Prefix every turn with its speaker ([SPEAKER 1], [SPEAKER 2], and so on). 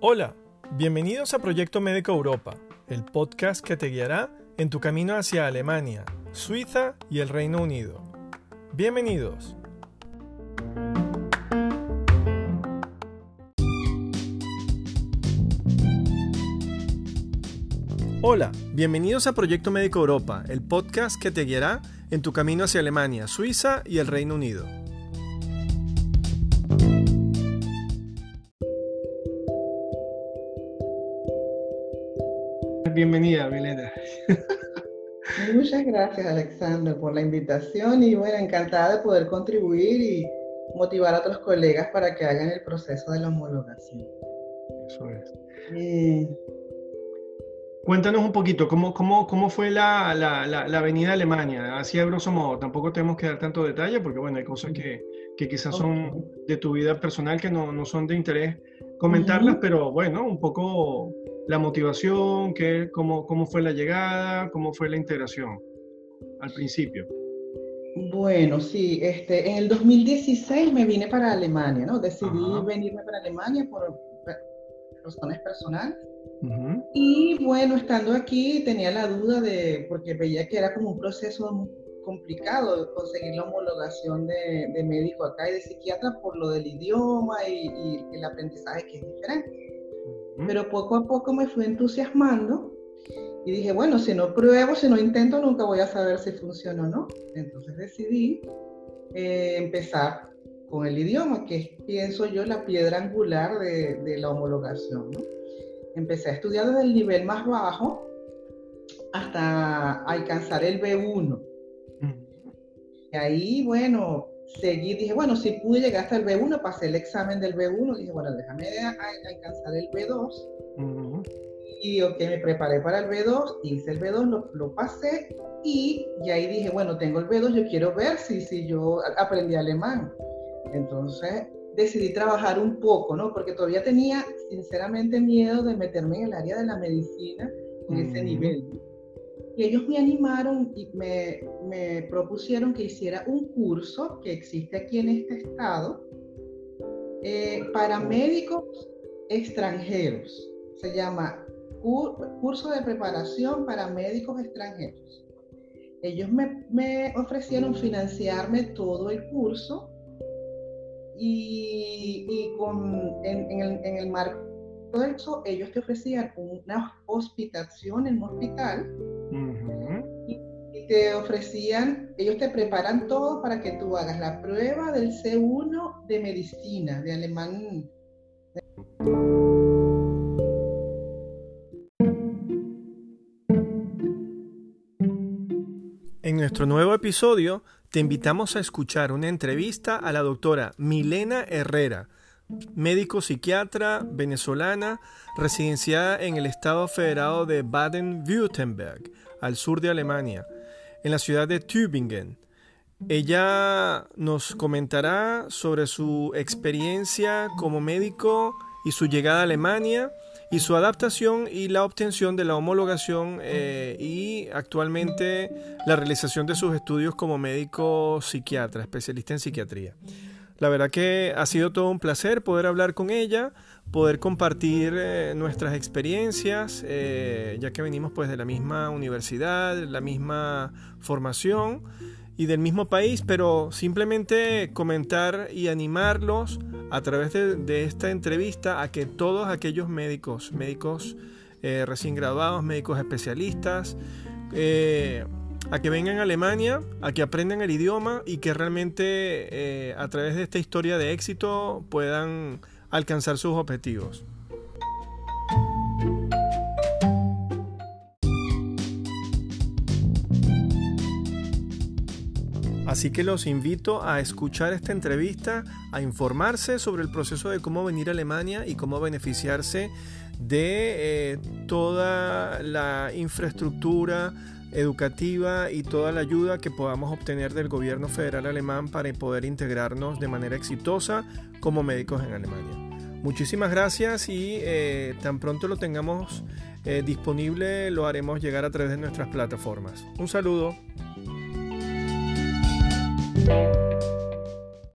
[SPEAKER 1] Hola, bienvenidos a Proyecto Médico Europa, el podcast que te guiará en tu camino hacia Alemania, Suiza y el Reino Unido. Bienvenidos. Hola, bienvenidos a Proyecto Médico Europa, el podcast que te guiará en tu camino hacia Alemania, Suiza y el Reino Unido. Bienvenida, Milena.
[SPEAKER 2] Muchas gracias, Alexander, por la invitación y bueno, encantada de poder contribuir y motivar a otros colegas para que hagan el proceso de la homologación.
[SPEAKER 1] Eso es. Cuéntanos un poquito, ¿cómo, cómo, cómo fue la, la, la, avenida Alemania? Así a grosso modo, tampoco tenemos que dar tanto detalle porque, bueno, hay cosas que, que quizás son de tu vida personal que no, no son de interés comentarlas, pero bueno, un poco la motivación, qué, cómo, cómo fue la llegada, cómo fue la integración al principio.
[SPEAKER 2] Bueno, sí, este, en el 2016 me vine para Alemania, ¿no? Decidí venirme para Alemania por razones personales. Y bueno, estando aquí tenía la duda de, porque veía que era como un proceso complicado conseguir la homologación de, de médico acá y de psiquiatra por lo del idioma y, y el aprendizaje que es diferente. Pero poco a poco me fui entusiasmando y dije, bueno, si no pruebo, si no intento, nunca voy a saber si funciona o no. Entonces decidí eh, empezar con el idioma, que es, pienso yo, la piedra angular de, de la homologación. ¿no? Empecé a estudiar desde el nivel más bajo hasta alcanzar el B1. Y ahí, bueno, seguí, dije, bueno, si pude llegar hasta el B1, pasé el examen del B1, dije, bueno, déjame alcanzar el B2. Y ok, me preparé para el B2, hice el B2, lo, lo, pasé y, y ahí dije, bueno, tengo el B2, yo quiero ver si, si yo aprendí alemán. Entonces decidí trabajar un poco, ¿no? Porque todavía tenía sinceramente miedo de meterme en el área de la medicina en ese nivel. Y ellos me animaron y me, me, propusieron que hiciera un curso que existe aquí en este estado eh, para médicos extranjeros. Se llama Curso de Preparación para Médicos Extranjeros. Ellos me, me ofrecieron financiarme todo el curso y, y con, en, en, el, en el marco de eso, ellos te ofrecían una hospitación en un hospital y, te ofrecían, ellos te preparan todo para que tú hagas la prueba del C1 de medicina, de alemán.
[SPEAKER 1] En nuestro nuevo episodio te invitamos a escuchar una entrevista a la doctora Milena Herrera, médico psiquiatra venezolana residenciada en el estado federado de Baden-Württemberg, al sur de Alemania, en la ciudad de Tübingen. Ella nos comentará sobre su experiencia como médico y su llegada a Alemania y su adaptación y la obtención de la homologación eh, y actualmente la realización de sus estudios como médico psiquiatra, especialista en psiquiatría. La verdad que ha sido todo un placer poder hablar con ella, poder compartir eh, nuestras experiencias, eh, ya que venimos pues de la misma universidad, la misma formación y del mismo país, pero simplemente comentar y animarlos a través de, esta entrevista a que todos aquellos médicos, médicos eh, recién graduados, médicos especialistas, a que vengan a Alemania, a que aprendan el idioma y que realmente eh, a través de esta historia de éxito puedan alcanzar sus objetivos. Así que los invito a escuchar esta entrevista, a informarse sobre el proceso de cómo venir a Alemania y cómo beneficiarse de eh, toda la infraestructura, educativa y toda la ayuda que podamos obtener del gobierno federal alemán para poder integrarnos de manera exitosa como médicos en Alemania. Muchísimas gracias y eh, tan pronto lo tengamos eh, disponible lo haremos llegar a través de nuestras plataformas. Un saludo.